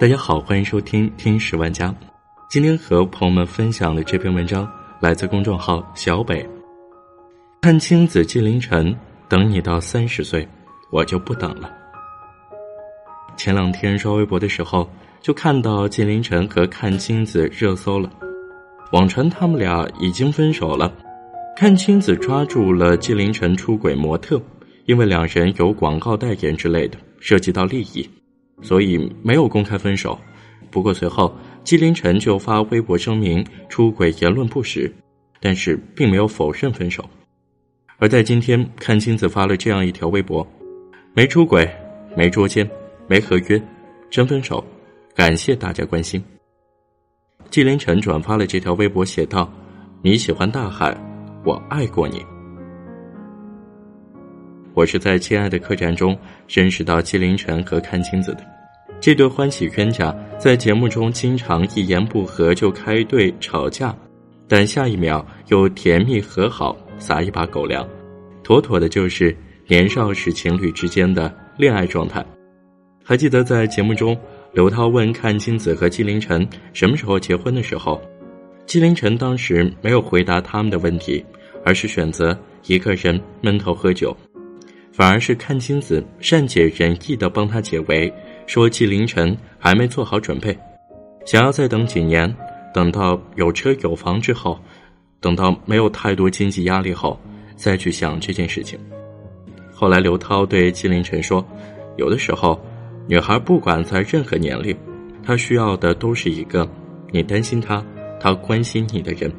大家好，欢迎收听听十万家。今天和朋友们分享的这篇文章来自公众号小北。看清子纪凌尘，等你到三十岁，我就不等了。前两天刷微博的时候，就看到纪凌尘和阚清子热搜了，网传他们俩已经分手了。阚清子抓住了纪凌尘出轨模特，因为两人有广告代言之类的，涉及到利益。所以没有公开分手，不过随后纪凌尘就发微博声明出轨言论不实，但是并没有否认分手。而在今天，阚清子发了这样一条微博：没出轨，没捉奸，没合约，真分手，感谢大家关心。纪凌尘转发了这条微博，写道：“你喜欢大海，我爱过你。”我是在《亲爱的客栈》中认识到纪凌尘和阚清子的，这对欢喜冤家在节目中经常一言不合就开队吵架，但下一秒又甜蜜和好，撒一把狗粮，妥妥的就是年少时情侣之间的恋爱状态。还记得在节目中，刘涛问阚清子和纪凌尘什么时候结婚的时候，纪凌尘当时没有回答他们的问题，而是选择一个人闷头喝酒。反而是阚清子善解人意的帮他解围，说纪凌尘还没做好准备，想要再等几年，等到有车有房之后，等到没有太多经济压力后，再去想这件事情。后来刘涛对纪凌尘说：“有的时候，女孩不管在任何年龄，她需要的都是一个你担心她，她关心你的人。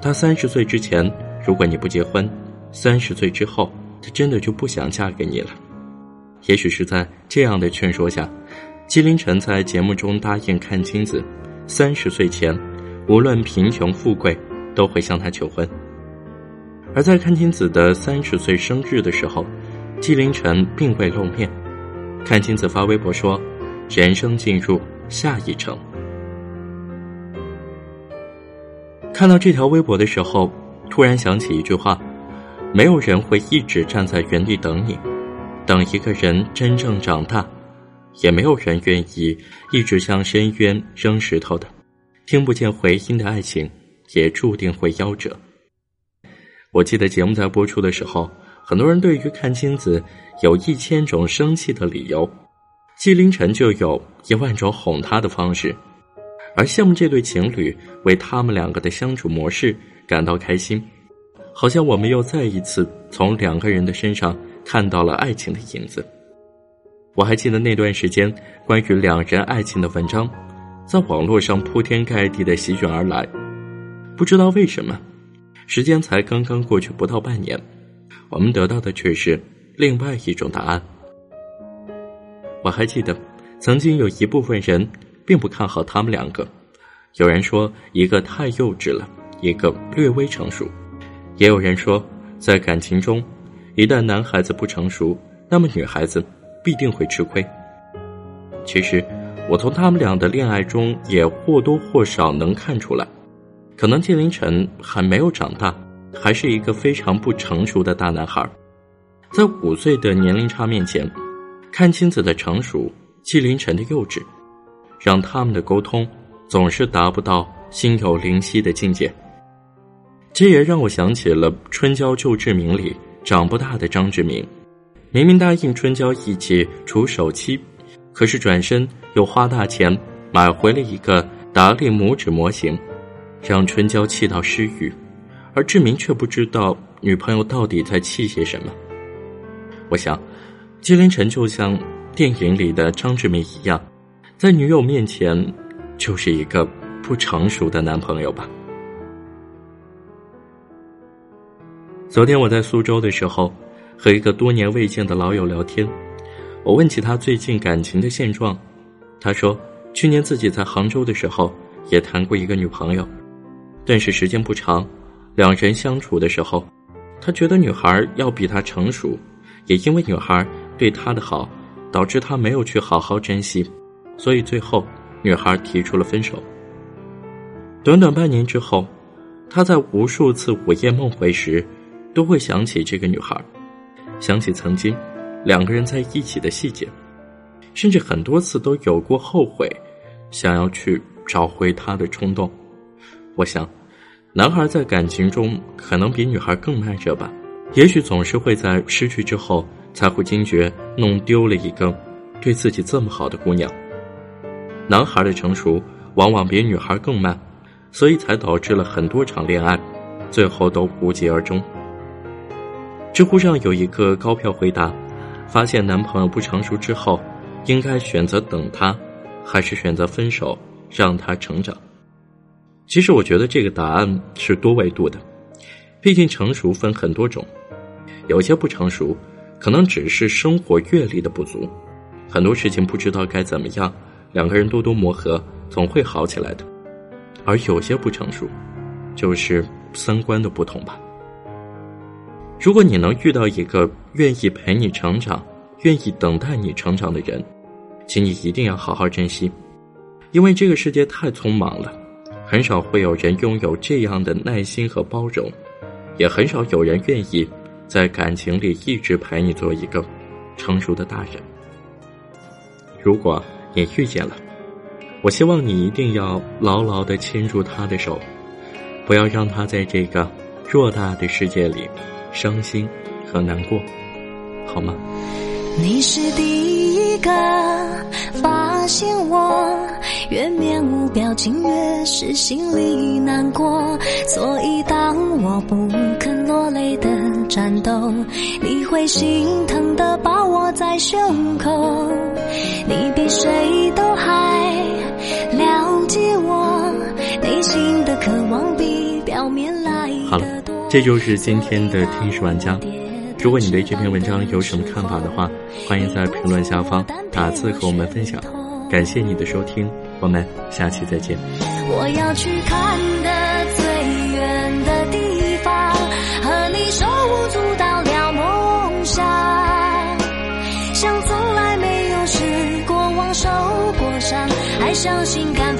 她三十岁之前，如果你不结婚，三十岁之后。”她真的就不想嫁给你了。也许是在这样的劝说下，纪凌尘在节目中答应阚清子，三十岁前，无论贫穷富贵，都会向她求婚。而在阚清子的三十岁生日的时候，纪凌尘并未露面。阚清子发微博说：“人生进入下一程。”看到这条微博的时候，突然想起一句话。没有人会一直站在原地等你，等一个人真正长大；也没有人愿意一直向深渊扔石头的。听不见回音的爱情，也注定会夭折。我记得节目在播出的时候，很多人对于阚清子有一千种生气的理由，纪凌尘就有一万种哄她的方式，而羡慕这对情侣为他们两个的相处模式感到开心。好像我们又再一次从两个人的身上看到了爱情的影子。我还记得那段时间，关于两人爱情的文章，在网络上铺天盖地的席卷而来。不知道为什么，时间才刚刚过去不到半年，我们得到的却是另外一种答案。我还记得，曾经有一部分人并不看好他们两个，有人说一个太幼稚了，一个略微成熟。也有人说，在感情中，一旦男孩子不成熟，那么女孩子必定会吃亏。其实，我从他们俩的恋爱中也或多或少能看出来，可能纪凌尘还没有长大，还是一个非常不成熟的大男孩。在五岁的年龄差面前，阚清子的成熟，纪凌尘的幼稚，让他们的沟通总是达不到心有灵犀的境界。这也让我想起了《春娇救志明》里长不大的张志明，明明答应春娇一起除手期，可是转身又花大钱买回了一个达利拇指模型，让春娇气到失语，而志明却不知道女朋友到底在气些什么。我想，纪凌尘就像电影里的张志明一样，在女友面前就是一个不成熟的男朋友吧。昨天我在苏州的时候，和一个多年未见的老友聊天，我问起他最近感情的现状，他说，去年自己在杭州的时候也谈过一个女朋友，但是时间不长，两人相处的时候，他觉得女孩要比他成熟，也因为女孩对他的好，导致他没有去好好珍惜，所以最后女孩提出了分手。短短半年之后，他在无数次午夜梦回时。都会想起这个女孩，想起曾经两个人在一起的细节，甚至很多次都有过后悔，想要去找回她的冲动。我想，男孩在感情中可能比女孩更慢热吧，也许总是会在失去之后才会惊觉弄丢了一个对自己这么好的姑娘。男孩的成熟往往比女孩更慢，所以才导致了很多场恋爱最后都无疾而终。知乎上有一个高票回答：发现男朋友不成熟之后，应该选择等他，还是选择分手让他成长？其实我觉得这个答案是多维度的，毕竟成熟分很多种，有些不成熟，可能只是生活阅历的不足，很多事情不知道该怎么样，两个人多多磨合，总会好起来的。而有些不成熟，就是三观的不同吧。如果你能遇到一个愿意陪你成长、愿意等待你成长的人，请你一定要好好珍惜，因为这个世界太匆忙了。很少会有人拥有这样的耐心和包容，也很少有人愿意在感情里一直陪你做一个成熟的大人。如果你遇见了，我希望你一定要牢牢的牵住他的手，不要让他在这个偌大的世界里伤心和难过，好吗？你是第一个发现我。越面无表情，越是心里难过。所以当我不肯落泪的战斗，你会心疼的抱我在胸口。你比谁都还了解我内心的渴望，比表面，这就是今天的听书玩家。如果你对这篇文章有什么看法的话，欢迎在评论下方打字和我们分享。感谢你的收听。我们下期再见。我要去看的最远的地方，和你手舞足蹈聊梦想，像从来没有失过望受过伤，还相信敢。